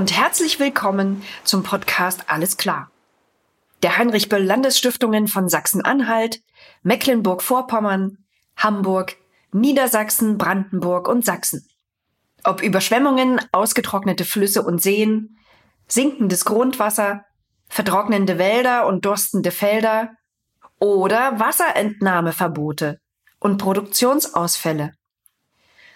Und herzlich willkommen zum Podcast Alles klar. Der Heinrich Böll Landesstiftungen von Sachsen-Anhalt, Mecklenburg-Vorpommern, Hamburg, Niedersachsen, Brandenburg und Sachsen. Ob Überschwemmungen, ausgetrocknete Flüsse und Seen, sinkendes Grundwasser, vertrocknende Wälder und durstende Felder oder Wasserentnahmeverbote und Produktionsausfälle.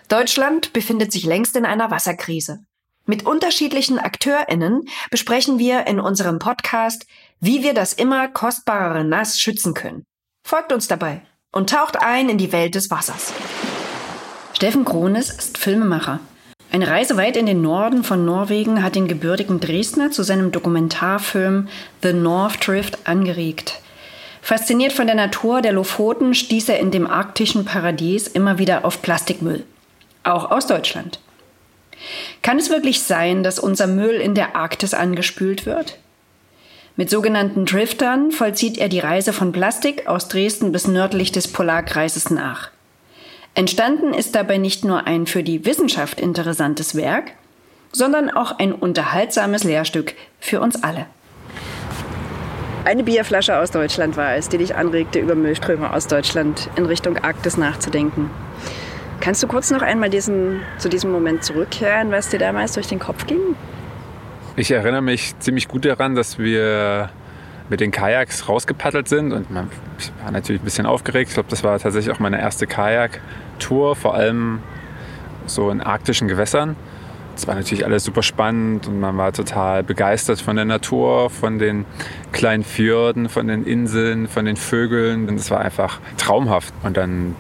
Deutschland befindet sich längst in einer Wasserkrise. Mit unterschiedlichen AkteurInnen besprechen wir in unserem Podcast, wie wir das immer kostbarere Nass schützen können. Folgt uns dabei und taucht ein in die Welt des Wassers. Steffen Krones ist Filmemacher. Eine Reise weit in den Norden von Norwegen hat den gebürtigen Dresdner zu seinem Dokumentarfilm The North Drift angeregt. Fasziniert von der Natur der Lofoten stieß er in dem arktischen Paradies immer wieder auf Plastikmüll. Auch aus Deutschland. Kann es wirklich sein, dass unser Müll in der Arktis angespült wird? Mit sogenannten Driftern vollzieht er die Reise von Plastik aus Dresden bis nördlich des Polarkreises nach. Entstanden ist dabei nicht nur ein für die Wissenschaft interessantes Werk, sondern auch ein unterhaltsames Lehrstück für uns alle. Eine Bierflasche aus Deutschland war es, die dich anregte, über Müllströme aus Deutschland in Richtung Arktis nachzudenken. Kannst du kurz noch einmal diesen, zu diesem Moment zurückkehren, was dir damals durch den Kopf ging? Ich erinnere mich ziemlich gut daran, dass wir mit den Kajaks rausgepaddelt sind und man, ich war natürlich ein bisschen aufgeregt. Ich glaube, das war tatsächlich auch meine erste Kajak-Tour, vor allem so in arktischen Gewässern. Es war natürlich alles super spannend und man war total begeistert von der Natur, von den kleinen Fjorden, von den Inseln, von den Vögeln. Und es war einfach traumhaft. Und dann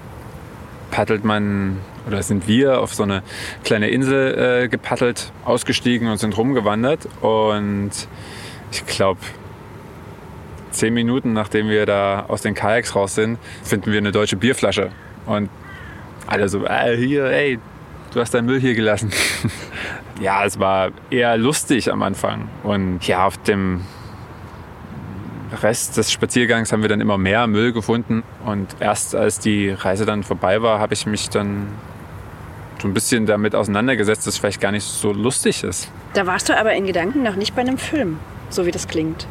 paddelt man oder sind wir auf so eine kleine Insel äh, gepaddelt, ausgestiegen und sind rumgewandert. Und ich glaube, zehn Minuten nachdem wir da aus den Kajaks raus sind, finden wir eine deutsche Bierflasche. Und alle so, äh, hier, ey, du hast deinen Müll hier gelassen. ja, es war eher lustig am Anfang. Und ja, auf dem Rest des Spaziergangs haben wir dann immer mehr Müll gefunden. Und erst als die Reise dann vorbei war, habe ich mich dann so ein bisschen damit auseinandergesetzt, dass es vielleicht gar nicht so lustig ist. Da warst du aber in Gedanken noch nicht bei einem Film, so wie das klingt.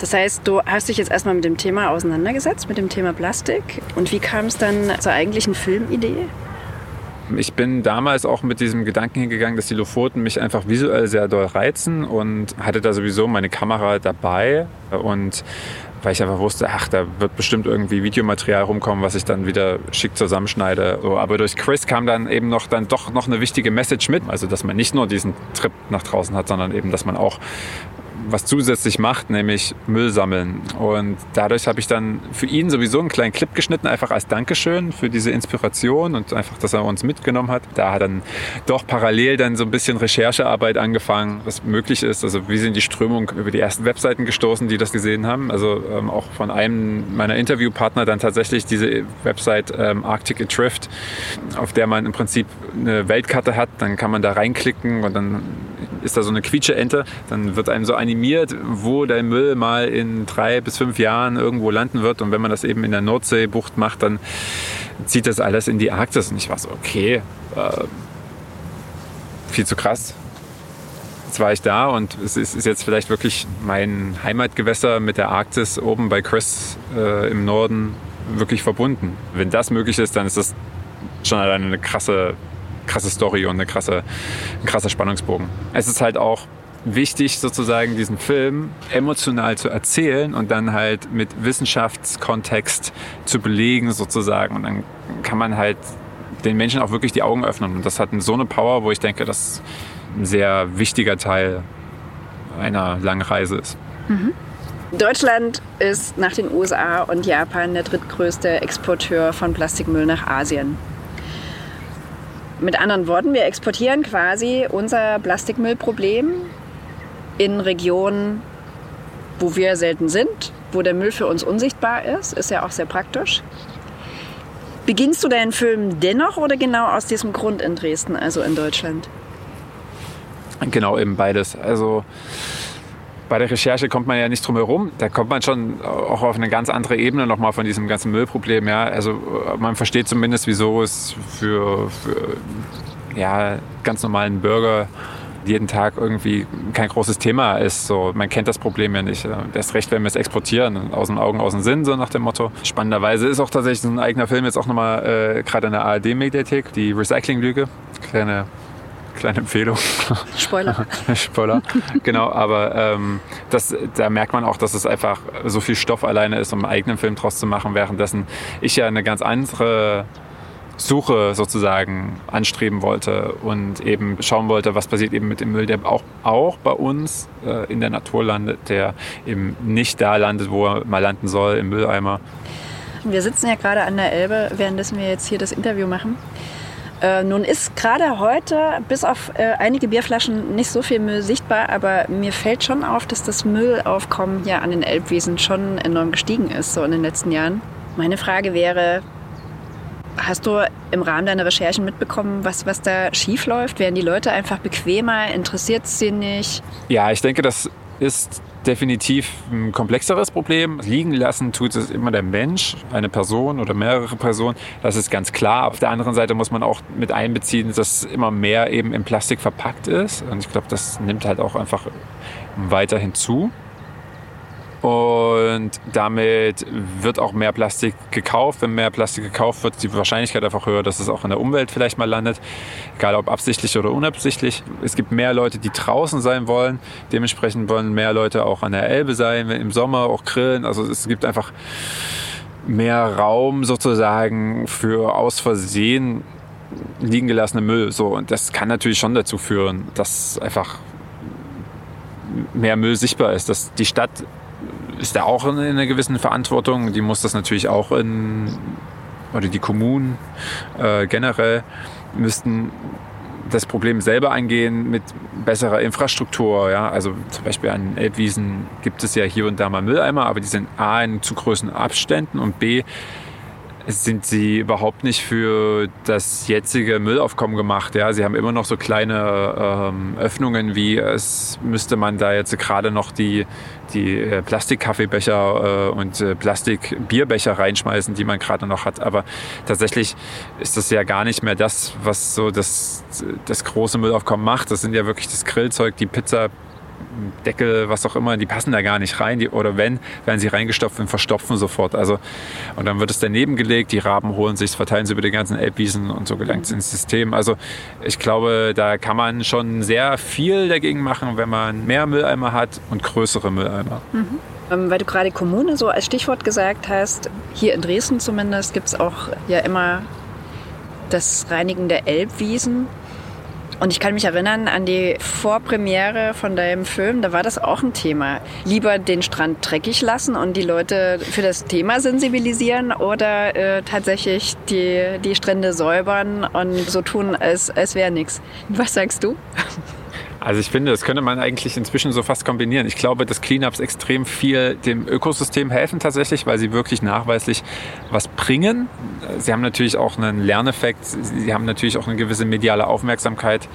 Das heißt, du hast dich jetzt erstmal mit dem Thema auseinandergesetzt, mit dem Thema Plastik. Und wie kam es dann zur eigentlichen Filmidee? Ich bin damals auch mit diesem Gedanken hingegangen, dass die Lofoten mich einfach visuell sehr doll reizen und hatte da sowieso meine Kamera dabei und weil ich einfach wusste, ach, da wird bestimmt irgendwie Videomaterial rumkommen, was ich dann wieder schick zusammenschneide. So, aber durch Chris kam dann eben noch dann doch noch eine wichtige Message mit, also dass man nicht nur diesen Trip nach draußen hat, sondern eben, dass man auch was zusätzlich macht, nämlich Müll sammeln. Und dadurch habe ich dann für ihn sowieso einen kleinen Clip geschnitten, einfach als Dankeschön für diese Inspiration und einfach, dass er uns mitgenommen hat. Da hat dann doch parallel dann so ein bisschen Recherchearbeit angefangen, was möglich ist. Also wie sind die Strömungen über die ersten Webseiten gestoßen, die das gesehen haben. Also ähm, auch von einem meiner Interviewpartner dann tatsächlich diese Website ähm, Arctic Adrift, auf der man im Prinzip eine Weltkarte hat. Dann kann man da reinklicken und dann ist da so eine Quietsche-Ente. Dann wird einem so animiert, wo der Müll mal in drei bis fünf Jahren irgendwo landen wird. Und wenn man das eben in der Nordseebucht macht, dann zieht das alles in die Arktis. Und ich war so, okay, äh, viel zu krass. Jetzt war ich da und es ist, jetzt vielleicht wirklich mein Heimatgewässer mit der Arktis oben bei Chris äh, im Norden wirklich verbunden. Wenn das möglich ist, dann ist das schon alleine eine krasse krasse Story und eine krasse, ein krasser Spannungsbogen. Es ist halt auch wichtig, sozusagen diesen Film emotional zu erzählen und dann halt mit Wissenschaftskontext zu belegen, sozusagen. Und dann kann man halt den Menschen auch wirklich die Augen öffnen. Und das hat so eine Power, wo ich denke, dass ein sehr wichtiger Teil einer langen Reise ist. Mhm. Deutschland ist nach den USA und Japan der drittgrößte Exporteur von Plastikmüll nach Asien. Mit anderen Worten, wir exportieren quasi unser Plastikmüllproblem in Regionen, wo wir selten sind, wo der Müll für uns unsichtbar ist. Ist ja auch sehr praktisch. Beginnst du deinen Film dennoch oder genau aus diesem Grund in Dresden, also in Deutschland? Genau, eben beides. Also bei der Recherche kommt man ja nicht drum herum. Da kommt man schon auch auf eine ganz andere Ebene nochmal von diesem ganzen Müllproblem. Ja. Also man versteht zumindest, wieso es für, für ja, ganz normalen Bürger jeden Tag irgendwie kein großes Thema ist. So, man kennt das Problem ja nicht. Erst recht, wenn wir es exportieren, aus den Augen, aus dem Sinn, so nach dem Motto. Spannenderweise ist auch tatsächlich so ein eigener Film jetzt auch nochmal äh, gerade in der ARD-Mediathek, die Recycling-Lüge. Kleine kleine Empfehlung. Spoiler. Spoiler, genau. Aber ähm, das, da merkt man auch, dass es einfach so viel Stoff alleine ist, um einen eigenen Film draus zu machen, währenddessen ich ja eine ganz andere Suche sozusagen anstreben wollte und eben schauen wollte, was passiert eben mit dem Müll, der auch, auch bei uns äh, in der Natur landet, der eben nicht da landet, wo er mal landen soll, im Mülleimer. Wir sitzen ja gerade an der Elbe, währenddessen wir jetzt hier das Interview machen. Äh, nun ist gerade heute bis auf äh, einige Bierflaschen nicht so viel Müll sichtbar, aber mir fällt schon auf, dass das Müllaufkommen hier an den Elbwiesen schon enorm gestiegen ist, so in den letzten Jahren. Meine Frage wäre, Hast du im Rahmen deiner Recherchen mitbekommen, was, was da schief läuft? Werden die Leute einfach bequemer? Interessiert es sie nicht? Ja, ich denke, das ist definitiv ein komplexeres Problem. Liegen lassen tut es immer der Mensch, eine Person oder mehrere Personen. Das ist ganz klar. Auf der anderen Seite muss man auch mit einbeziehen, dass immer mehr eben in Plastik verpackt ist. Und ich glaube, das nimmt halt auch einfach weiterhin zu. Und damit wird auch mehr Plastik gekauft. Wenn mehr Plastik gekauft wird, ist die Wahrscheinlichkeit einfach höher, dass es auch in der Umwelt vielleicht mal landet. Egal ob absichtlich oder unabsichtlich. Es gibt mehr Leute, die draußen sein wollen. Dementsprechend wollen mehr Leute auch an der Elbe sein, im Sommer auch grillen. Also es gibt einfach mehr Raum sozusagen für aus Versehen liegen gelassene Müll. So, und das kann natürlich schon dazu führen, dass einfach mehr Müll sichtbar ist, dass die Stadt ist da auch in einer gewissen Verantwortung. Die muss das natürlich auch in, oder die Kommunen äh, generell müssten das Problem selber angehen mit besserer Infrastruktur. Ja? Also zum Beispiel an Elbwiesen gibt es ja hier und da mal Mülleimer, aber die sind A in zu großen Abständen und B sind sie überhaupt nicht für das jetzige Müllaufkommen gemacht. Ja, sie haben immer noch so kleine ähm, Öffnungen, wie es müsste man da jetzt gerade noch die, die äh, Plastikkaffeebecher äh, und äh, Plastikbierbecher reinschmeißen, die man gerade noch hat. Aber tatsächlich ist das ja gar nicht mehr das, was so das, das große Müllaufkommen macht. Das sind ja wirklich das Grillzeug, die Pizza, Deckel, was auch immer, die passen da gar nicht rein. Die, oder wenn, werden sie reingestopft und verstopfen sofort. Also, und dann wird es daneben gelegt, die Raben holen sich, verteilen sie über den ganzen Elbwiesen und so gelangt es ins System. Also ich glaube, da kann man schon sehr viel dagegen machen, wenn man mehr Mülleimer hat und größere Mülleimer. Mhm. Ähm, weil du gerade Kommune so als Stichwort gesagt hast, hier in Dresden zumindest gibt es auch ja immer das Reinigen der Elbwiesen. Und ich kann mich erinnern an die Vorpremiere von deinem Film, da war das auch ein Thema. Lieber den Strand dreckig lassen und die Leute für das Thema sensibilisieren oder äh, tatsächlich die, die Strände säubern und so tun, als, als wäre nichts. Was sagst du? Also ich finde, das könnte man eigentlich inzwischen so fast kombinieren. Ich glaube, dass Cleanups extrem viel dem Ökosystem helfen tatsächlich, weil sie wirklich nachweislich was bringen. Sie haben natürlich auch einen Lerneffekt, sie haben natürlich auch eine gewisse mediale Aufmerksamkeit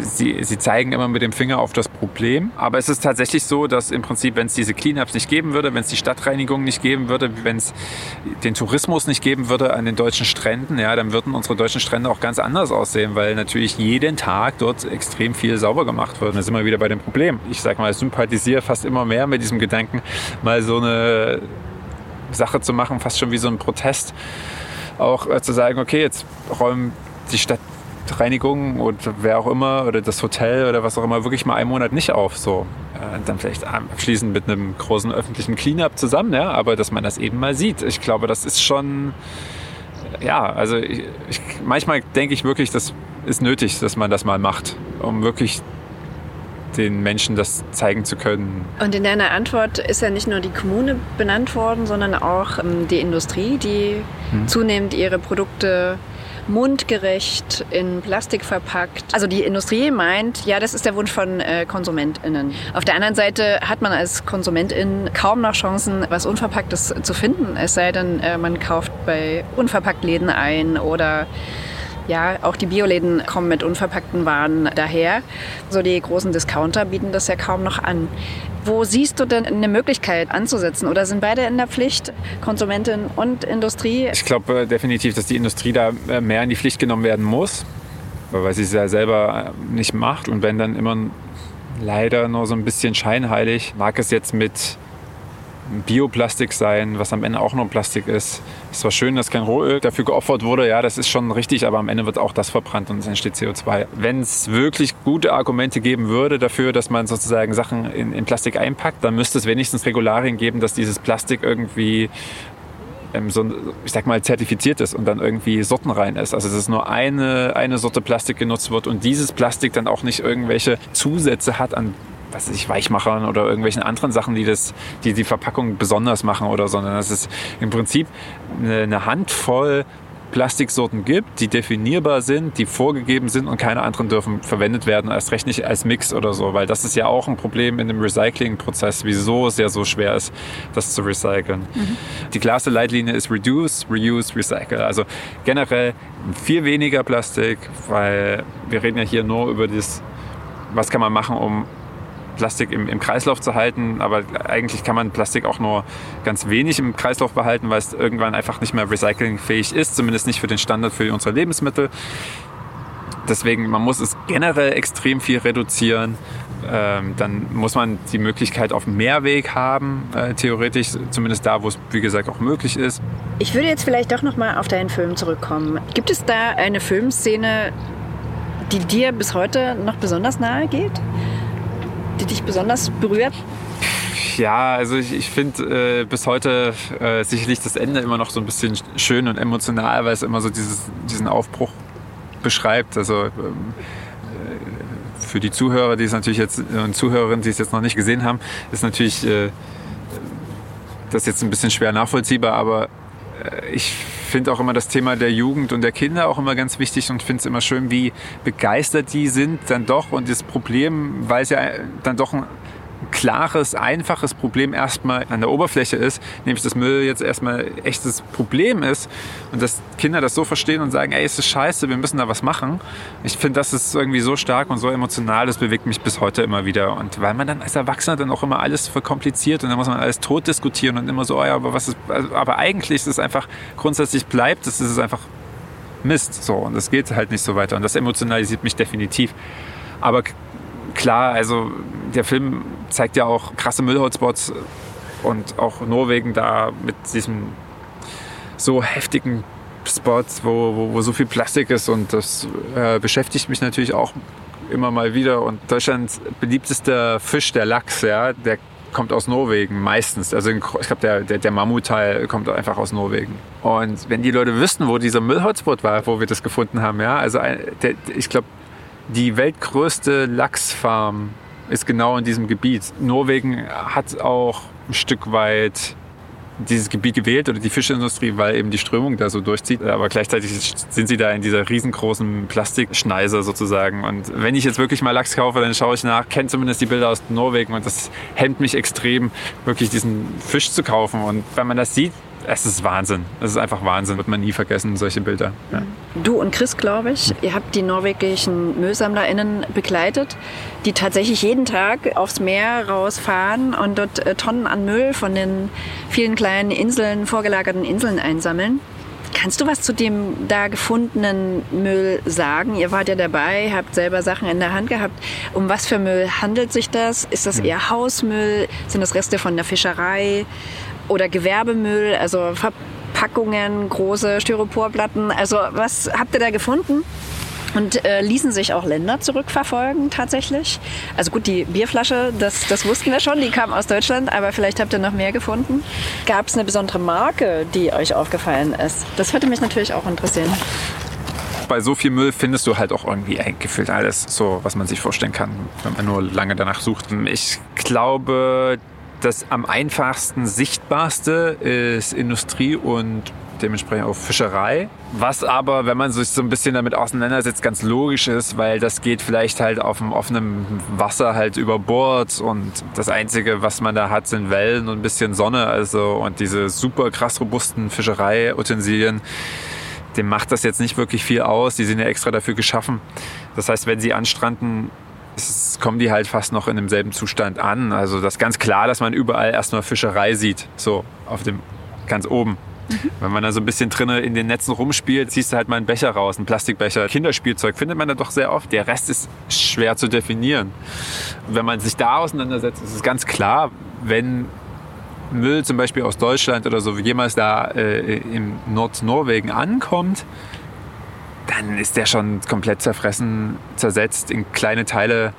sie, sie zeigen immer mit dem Finger auf das Problem. Aber es ist tatsächlich so, dass im Prinzip, wenn es diese Cleanups nicht geben würde, wenn es die Stadtreinigung nicht geben würde, wenn es den Tourismus nicht geben würde an den deutschen Stränden, ja, dann würden unsere deutschen Strände auch ganz anders aussehen, weil natürlich jeden Tag dort extrem viel sauber gemacht wird. Da sind wir wieder bei dem Problem. Ich sag mal, ich sympathisiere fast immer mehr mit diesem Gedanken, mal so eine Sache zu machen, fast schon wie so ein Protest. Auch äh, zu sagen, okay, jetzt räumen die Stadt Reinigung und wer auch immer oder das Hotel oder was auch immer wirklich mal einen Monat nicht auf. So. Äh, dann vielleicht abschließend mit einem großen öffentlichen Cleanup zusammen, ja, aber dass man das eben mal sieht. Ich glaube, das ist schon, ja, also ich, ich, manchmal denke ich wirklich, das ist nötig, dass man das mal macht, um wirklich den Menschen das zeigen zu können. Und in deiner Antwort ist ja nicht nur die Kommune benannt worden, sondern auch ähm, die Industrie, die hm. zunehmend ihre Produkte mundgerecht in Plastik verpackt. Also die Industrie meint, ja, das ist der Wunsch von äh, KonsumentInnen. Auf der anderen Seite hat man als KonsumentIn kaum noch Chancen, was Unverpacktes zu finden. Es sei denn, äh, man kauft bei Unverpacktläden ein oder ja, auch die Bioläden kommen mit unverpackten Waren daher. So die großen Discounter bieten das ja kaum noch an. Wo siehst du denn eine Möglichkeit anzusetzen? Oder sind beide in der Pflicht, Konsumentin und Industrie? Ich glaube äh, definitiv, dass die Industrie da äh, mehr in die Pflicht genommen werden muss. weil sie es ja selber nicht macht und wenn dann immer leider nur so ein bisschen scheinheilig. Mag es jetzt mit Bioplastik sein, was am Ende auch nur Plastik ist. Es zwar schön, dass kein Rohöl dafür geopfert wurde, ja, das ist schon richtig, aber am Ende wird auch das verbrannt und es entsteht CO2. Wenn es wirklich gute Argumente geben würde dafür, dass man sozusagen Sachen in, in Plastik einpackt, dann müsste es wenigstens Regularien geben, dass dieses Plastik irgendwie ähm, so, ich sag mal, zertifiziert ist und dann irgendwie sortenrein ist. Also dass nur eine, eine Sorte Plastik genutzt wird und dieses Plastik dann auch nicht irgendwelche Zusätze hat an was weiß ich, Weichmachern oder irgendwelchen anderen Sachen, die das, die die Verpackung besonders machen oder, sondern dass es im Prinzip eine, eine Handvoll Plastiksorten gibt, die definierbar sind, die vorgegeben sind und keine anderen dürfen verwendet werden, erst recht nicht als Mix oder so, weil das ist ja auch ein Problem in dem Recycling-Prozess, wieso es ja so schwer ist, das zu recyceln. Mhm. Die klarste Leitlinie ist Reduce, Reuse, Recycle. Also generell viel weniger Plastik, weil wir reden ja hier nur über das, was kann man machen, um Plastik im, im, Kreislauf zu halten, aber eigentlich kann man Plastik auch nur ganz wenig im Kreislauf behalten, weil es irgendwann einfach nicht mehr recyclingfähig ist, zumindest nicht für den Standard für unsere Lebensmittel. Deswegen, man muss es generell extrem viel reduzieren. Ähm, dann muss man die Möglichkeit auf Mehrweg haben, äh, theoretisch, zumindest da, wo es, wie gesagt, auch möglich ist. Ich würde jetzt vielleicht doch nochmal auf deinen Film zurückkommen. Gibt es da eine Filmszene, die dir bis heute noch besonders nahe geht? Die dich besonders berührt? Ja, also ich, ich finde äh, bis heute äh, sicherlich das Ende immer noch so ein bisschen schön und emotional, weil es immer so dieses, diesen Aufbruch beschreibt. Also ähm, äh, für die Zuhörer, die es natürlich jetzt und Zuhörerinnen, die es jetzt noch nicht gesehen haben, ist natürlich äh, das jetzt ein bisschen schwer nachvollziehbar, aber ich finde auch immer das Thema der Jugend und der Kinder auch immer ganz wichtig und finde es immer schön, wie begeistert die sind dann doch. Und das Problem, weil es ja dann doch ein klares, einfaches Problem erstmal an der Oberfläche ist, nämlich dass Müll jetzt erstmal echtes Problem ist und dass Kinder das so verstehen und sagen, ey, es ist scheiße, wir müssen da was machen. Ich finde, das ist irgendwie so stark und so emotional, das bewegt mich bis heute immer wieder. Und weil man dann als Erwachsener dann auch immer alles verkompliziert und dann muss man alles tot diskutieren und immer so, oh ja, aber was ist, aber eigentlich ist es einfach grundsätzlich bleibt, das ist einfach Mist. So, und das geht halt nicht so weiter. Und das emotionalisiert mich definitiv. Aber klar, also der Film zeigt ja auch krasse Müllhotspots und auch Norwegen da mit diesem so heftigen Spots, wo, wo, wo so viel Plastik ist und das äh, beschäftigt mich natürlich auch immer mal wieder. Und Deutschlands beliebtester Fisch, der Lachs, ja, der kommt aus Norwegen meistens. Also ich glaube, der, der, der Mammutteil kommt einfach aus Norwegen. Und wenn die Leute wüssten, wo dieser Müllhotspot war, wo wir das gefunden haben, ja, also der, ich glaube, die weltgrößte Lachsfarm ist genau in diesem Gebiet. Norwegen hat auch ein Stück weit dieses Gebiet gewählt oder die Fischindustrie, weil eben die Strömung da so durchzieht. Aber gleichzeitig sind sie da in dieser riesengroßen Plastikschneise sozusagen. Und wenn ich jetzt wirklich mal Lachs kaufe, dann schaue ich nach, kenne zumindest die Bilder aus Norwegen und das hemmt mich extrem, wirklich diesen Fisch zu kaufen. Und wenn man das sieht, es ist Wahnsinn. Es ist einfach Wahnsinn. Wird man nie vergessen, solche Bilder. Ja. Du und Chris, glaube ich, ihr habt die norwegischen MüllsammlerInnen begleitet, die tatsächlich jeden Tag aufs Meer rausfahren und dort äh, Tonnen an Müll von den vielen kleinen Inseln, vorgelagerten Inseln einsammeln. Kannst du was zu dem da gefundenen Müll sagen? Ihr wart ja dabei, habt selber Sachen in der Hand gehabt. Um was für Müll handelt sich das? Ist das eher Hausmüll? Sind das Reste von der Fischerei? Oder Gewerbemüll, also Verpackungen, große Styroporplatten. Also was habt ihr da gefunden? Und äh, ließen sich auch Länder zurückverfolgen tatsächlich. Also gut, die Bierflasche, das, das wussten wir schon, die kam aus Deutschland, aber vielleicht habt ihr noch mehr gefunden. Gab es eine besondere Marke, die euch aufgefallen ist? Das würde mich natürlich auch interessieren. Bei so viel Müll findest du halt auch irgendwie gefühlt alles so, was man sich vorstellen kann, wenn man nur lange danach sucht. Ich glaube, das am einfachsten sichtbarste ist Industrie und dementsprechend auch Fischerei. Was aber, wenn man sich so ein bisschen damit auseinandersetzt, ganz logisch ist, weil das geht vielleicht halt auf dem offenen Wasser halt über Bord und das Einzige, was man da hat, sind Wellen und ein bisschen Sonne. Also und diese super krass robusten Fischereiutensilien, dem macht das jetzt nicht wirklich viel aus. Die sind ja extra dafür geschaffen. Das heißt, wenn sie anstranden, es kommen die halt fast noch in demselben Zustand an. Also das ist ganz klar, dass man überall erstmal Fischerei sieht, so auf dem ganz oben. Mhm. Wenn man da so ein bisschen drinnen in den Netzen rumspielt, ziehst du halt mal einen Becher raus, einen Plastikbecher. Kinderspielzeug findet man da doch sehr oft. Der Rest ist schwer zu definieren. Wenn man sich da auseinandersetzt, ist es ganz klar, wenn Müll zum Beispiel aus Deutschland oder so jemals da äh, im Nordnorwegen ankommt, dann ist der schon komplett zerfressen, zersetzt in kleine Teile,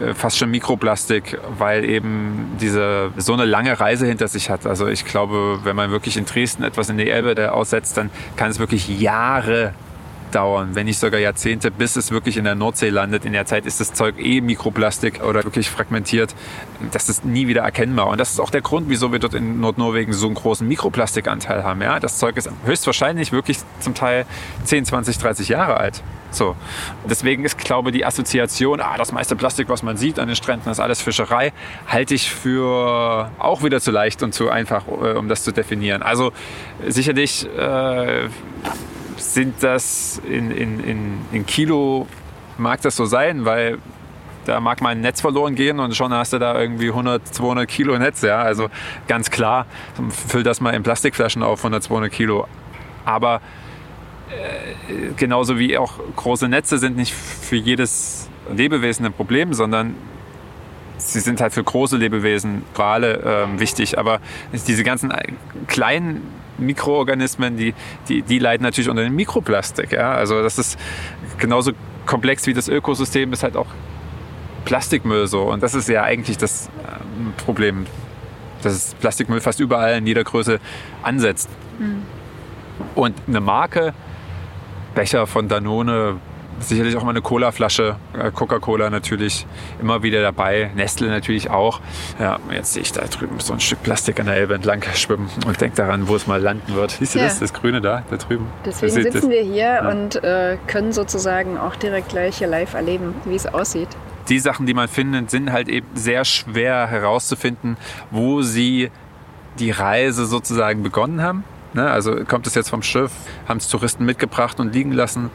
äh, fast schon Mikroplastik, weil eben diese so eine lange Reise hinter sich hat. Also ich glaube, wenn man wirklich in Dresden etwas in die Elbe aussetzt, dann kann es wirklich Jahre dauern, wenn nicht sogar Jahrzehnte, bis es wirklich in der Nordsee landet. In der Zeit ist das Zeug eh Mikroplastik oder wirklich fragmentiert. Das ist nie wieder erkennbar. Und das ist auch der Grund, wieso wir dort in Nordnorwegen so einen großen Mikroplastikanteil haben. Ja? Das Zeug ist höchstwahrscheinlich wirklich zum Teil 10, 20, 30 Jahre alt. So. Deswegen ist, glaube ich, die Assoziation, ah, das meiste Plastik, was man sieht an den Stränden, ist alles Fischerei, halte ich für auch wieder zu leicht und zu einfach, äh, um das zu definieren. Also sicherlich äh, sind das in, in, in, in Kilo, mag das so sein, weil da mag mal ein Netz verloren gehen und schon hast du da irgendwie 100, 200 Kilo Netz. Ja? Also ganz klar, füll das mal in Plastikflaschen auf, 100, 200 Kilo. Aber äh, genauso wie auch große Netze sind nicht für jedes Lebewesen ein Problem, sondern sie sind halt für große Lebewesen, Wale, äh, wichtig. Aber diese ganzen kleinen Mikroorganismen, die, die, die leiden natürlich unter dem Mikroplastik. Ja? Also das ist genauso komplex wie das Ökosystem, ist halt auch Plastikmüll so. Und das ist ja eigentlich das ähm, Problem, dass Plastikmüll fast überall in jeder Größe ansetzt. Mhm. Und eine Marke, Becher von Danone, sicherlich auch mal eine Cola-Flasche, äh, Coca-Cola natürlich immer wieder dabei, Nestle natürlich auch. Ja, jetzt sehe ich da drüben so ein Stück Plastik an der Elbe entlang schwimmen und denke daran, wo es mal landen wird. Siehst du ja. das, das Grüne da, da drüben? Deswegen sitzen das? wir hier ja. und äh, können sozusagen auch direkt gleich hier live erleben, wie es aussieht. Die Sachen, die man findet, sind halt eben sehr schwer herauszufinden, wo sie die Reise sozusagen begonnen haben. Ne? Also kommt es jetzt vom Schiff, haben es Touristen mitgebracht und liegen lassen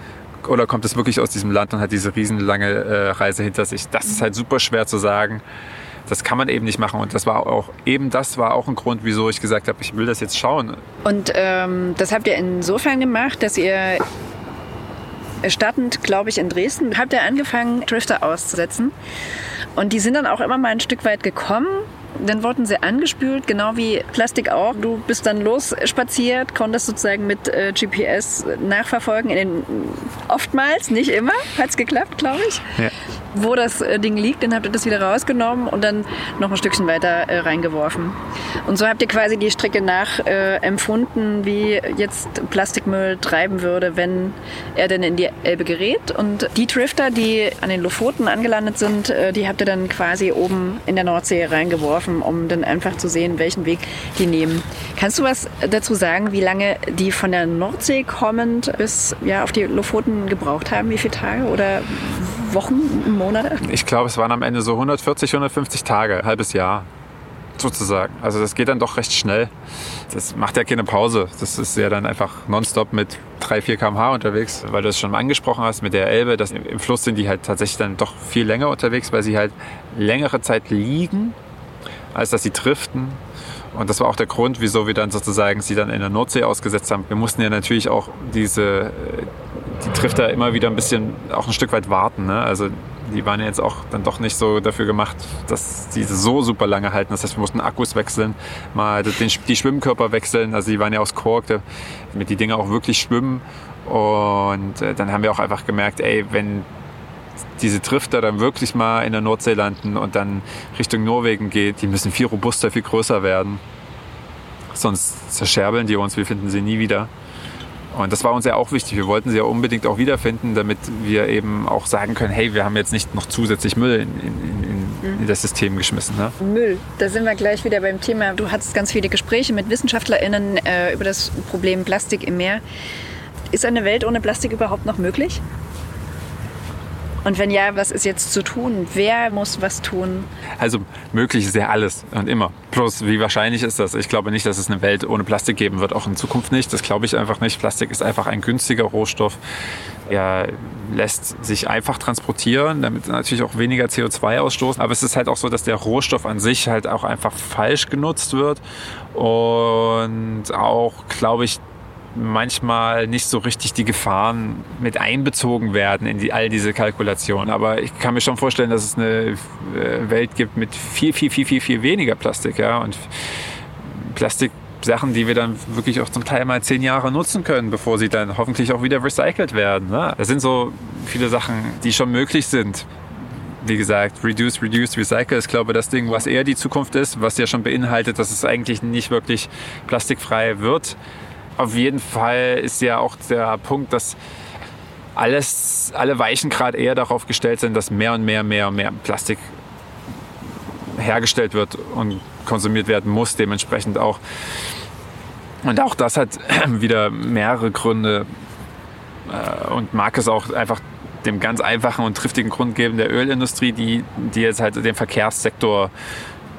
oder kommt es wirklich aus diesem Land und hat diese riesenlange äh, Reise hinter sich? Das ist halt super schwer zu sagen. Das kann man eben nicht machen. Und das war auch, eben das war auch ein Grund, wieso ich gesagt habe, ich will das jetzt schauen. Und ähm, das habt ihr insofern gemacht, dass ihr startend, glaube ich, in Dresden, habt ihr angefangen, Drifter auszusetzen. Und die sind dann auch immer mal ein Stück weit gekommen dann wurden sie angespült, genau wie Plastik auch. Du bist dann losspaziert, konntest sozusagen mit äh, GPS nachverfolgen. In den, oftmals, nicht immer, hat es geklappt, glaube ich. Ja. Wo das äh, Ding liegt, dann habt ihr das wieder rausgenommen und dann noch ein Stückchen weiter äh, reingeworfen. Und so habt ihr quasi die Strecke nachempfunden, äh, wie jetzt Plastikmüll treiben würde, wenn er denn in die Elbe gerät. Und die Drifter, die an den Lofoten angelandet sind, äh, die habt ihr dann quasi oben in der Nordsee reingeworfen laufen, um dann einfach zu sehen, welchen Weg die nehmen. Kannst du was dazu sagen, wie lange die von der Nordsee kommend bis ja, auf die Lofoten gebraucht haben? Wie viele Tage oder Wochen, Monate? Ich glaube, es waren am Ende so 140, 150 Tage, halbes Jahr sozusagen. Also das geht dann doch recht schnell. Das macht ja keine Pause. Das ist ja dann einfach nonstop mit 3, 4 km/h unterwegs, weil du es schon angesprochen hast mit der Elbe. Das Im Fluss sind die halt tatsächlich dann doch viel länger unterwegs, weil sie halt längere Zeit liegen als dass sie driften. Und das war auch der Grund, wieso wir dann sozusagen sie dann in der Nordsee ausgesetzt haben. Wir mussten ja natürlich auch diese, die Drifter immer wieder ein bisschen, auch ein Stück weit warten. Ne? Also die waren ja jetzt auch dann doch nicht so dafür gemacht, dass die so super lange halten. Das heißt, wir mussten Akkus wechseln, mal den, die Schwimmkörper wechseln. Also die waren ja aus Kork, damit die Dinge auch wirklich schwimmen. Und äh, dann haben wir auch einfach gemerkt, ey, wenn diese Drifter dann wirklich mal in der Nordsee landen und dann Richtung Norwegen geht, die müssen viel robuster, viel größer werden. Sonst zerscherbeln die uns, wir finden sie nie wieder. Und das war uns ja auch wichtig. Wir wollten sie ja unbedingt auch wiederfinden, damit wir eben auch sagen können, hey, wir haben jetzt nicht noch zusätzlich Müll in, in, in, in das System geschmissen. Ne? Müll, da sind wir gleich wieder beim Thema. Du hattest ganz viele Gespräche mit WissenschaftlerInnen äh, über das Problem Plastik im Meer. Ist eine Welt ohne Plastik überhaupt noch möglich? Und wenn ja, was ist jetzt zu tun? Wer muss was tun? Also möglich ist ja alles und immer. Plus, wie wahrscheinlich ist das? Ich glaube nicht, dass es eine Welt ohne Plastik geben wird, auch in Zukunft nicht. Das glaube ich einfach nicht. Plastik ist einfach ein günstiger Rohstoff. Er lässt sich einfach transportieren, damit natürlich auch weniger CO2 ausstoßen. Aber es ist halt auch so, dass der Rohstoff an sich halt auch einfach falsch genutzt wird und auch, glaube ich, manchmal nicht so richtig die Gefahren mit einbezogen werden in die, all diese Kalkulationen. Aber ich kann mir schon vorstellen, dass es eine äh, Welt gibt mit viel, viel, viel, viel, viel weniger Plastik. Ja? Und Plastik Sachen, die wir dann wirklich auch zum Teil mal zehn Jahre nutzen können, bevor sie dann hoffentlich auch wieder recycelt werden. Ne? Das sind so viele Sachen, die schon möglich sind. Wie gesagt, Reduce, Reduce, Recycle ist, glaube ich, das Ding, was eher die Zukunft ist, was ja schon beinhaltet, dass es eigentlich nicht wirklich plastikfrei wird. Auf jeden Fall ist ja auch der Punkt, dass alles, alle Weichen gerade eher darauf gestellt sind, dass mehr und mehr, mehr und mehr Plastik hergestellt wird und konsumiert werden muss, dementsprechend auch. Und auch das hat wieder mehrere Gründe äh, und mag es auch einfach dem ganz einfachen und triftigen Grund geben der Ölindustrie, die, die jetzt halt den Verkehrssektor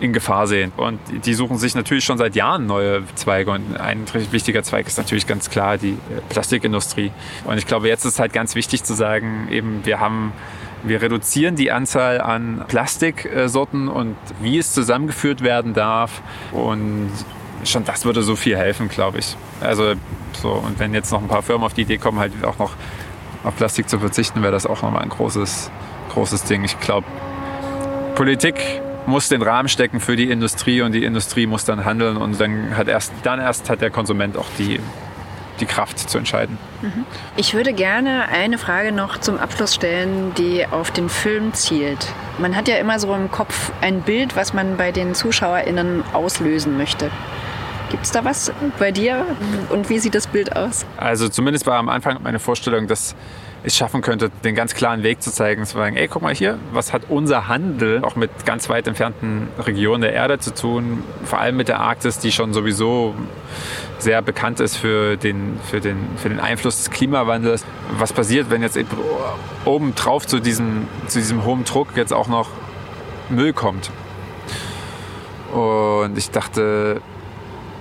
in Gefahr sehen. Und die suchen sich natürlich schon seit Jahren neue Zweige. Und ein wichtiger Zweig ist natürlich ganz klar die äh, Plastikindustrie. Und ich glaube, jetzt ist halt ganz wichtig zu sagen, eben wir haben wir reduzieren die Anzahl an Plastiksorten und wie es zusammengeführt werden darf. Und schon das würde so viel helfen, glaube ich. Also so, und wenn jetzt noch ein paar Firmen auf die Idee kommen, halt auch noch auf Plastik zu verzichten, wäre das auch nochmal ein großes, großes Ding. Ich glaube, Politik muss den Rahmen stecken für die Industrie und die Industrie muss dann handeln und dann hat erst, dann erst hat der Konsument auch die die Kraft zu entscheiden. Mhm. Ich würde gerne eine Frage noch zum Abschluss stellen, die auf den Film zielt. Man hat ja immer so im Kopf ein Bild, was man bei den ZuschauerInnen auslösen möchte. Gibt es da was bei dir und wie sieht das Bild aus? Also zumindest war am Anfang meine Vorstellung, dass es schaffen könnte, den ganz klaren Weg zu zeigen, zu sagen, ey, guck mal hier, was hat unser Handel auch mit ganz weit entfernten Regionen der Erde zu tun, vor allem mit der Arktis, die schon sowieso sehr bekannt ist für den, für den, für den Einfluss des Klimawandels. Was passiert, wenn jetzt oben drauf zu diesem, zu diesem hohen Druck jetzt auch noch Müll kommt? Und ich dachte,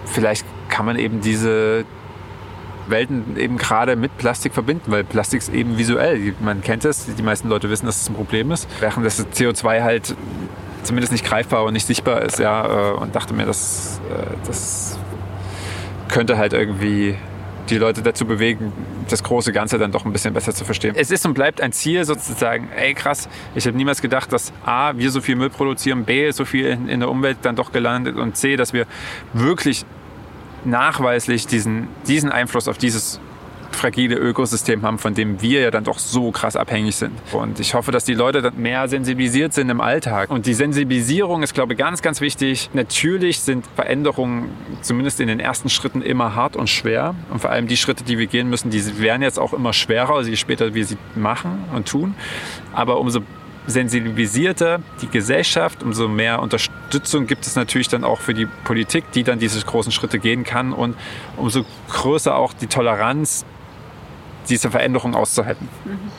vielleicht kann man eben diese, Welten eben gerade mit Plastik verbinden, weil Plastik ist eben visuell. Man kennt es, die meisten Leute wissen, dass es ein Problem ist, während das CO2 halt zumindest nicht greifbar und nicht sichtbar ist, ja, äh, und dachte mir, das, äh, das könnte halt irgendwie die Leute dazu bewegen, das große Ganze dann doch ein bisschen besser zu verstehen. Es ist und bleibt ein Ziel sozusagen, ey krass, ich habe niemals gedacht, dass A, wir so viel Müll produzieren, B, so viel in, in der Umwelt dann doch gelandet und C, dass wir wirklich nachweislich diesen, diesen Einfluss auf dieses fragile Ökosystem haben, von dem wir ja dann doch so krass abhängig sind. Und ich hoffe, dass die Leute dann mehr sensibilisiert sind im Alltag. Und die Sensibilisierung ist, glaube ich, ganz, ganz wichtig. Natürlich sind Veränderungen zumindest in den ersten Schritten immer hart und schwer. Und vor allem die Schritte, die wir gehen müssen, die werden jetzt auch immer schwerer, je später wir sie machen und tun. Aber umso sensibilisierter die Gesellschaft, umso mehr Unterstützung gibt es natürlich dann auch für die Politik, die dann diese großen Schritte gehen kann und umso größer auch die Toleranz, diese Veränderung auszuhalten, mhm.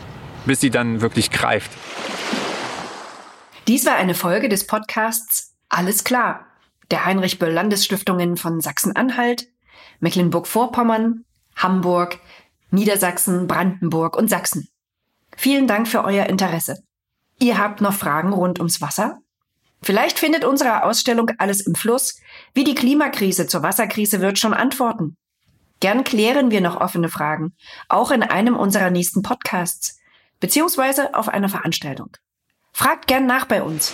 bis sie dann wirklich greift. Dies war eine Folge des Podcasts Alles klar, der Heinrich Böll Landesstiftungen von Sachsen-Anhalt, Mecklenburg-Vorpommern, Hamburg, Niedersachsen, Brandenburg und Sachsen. Vielen Dank für euer Interesse. Ihr habt noch Fragen rund ums Wasser? Vielleicht findet unsere Ausstellung Alles im Fluss, wie die Klimakrise zur Wasserkrise wird, schon Antworten. Gern klären wir noch offene Fragen, auch in einem unserer nächsten Podcasts, beziehungsweise auf einer Veranstaltung. Fragt gern nach bei uns.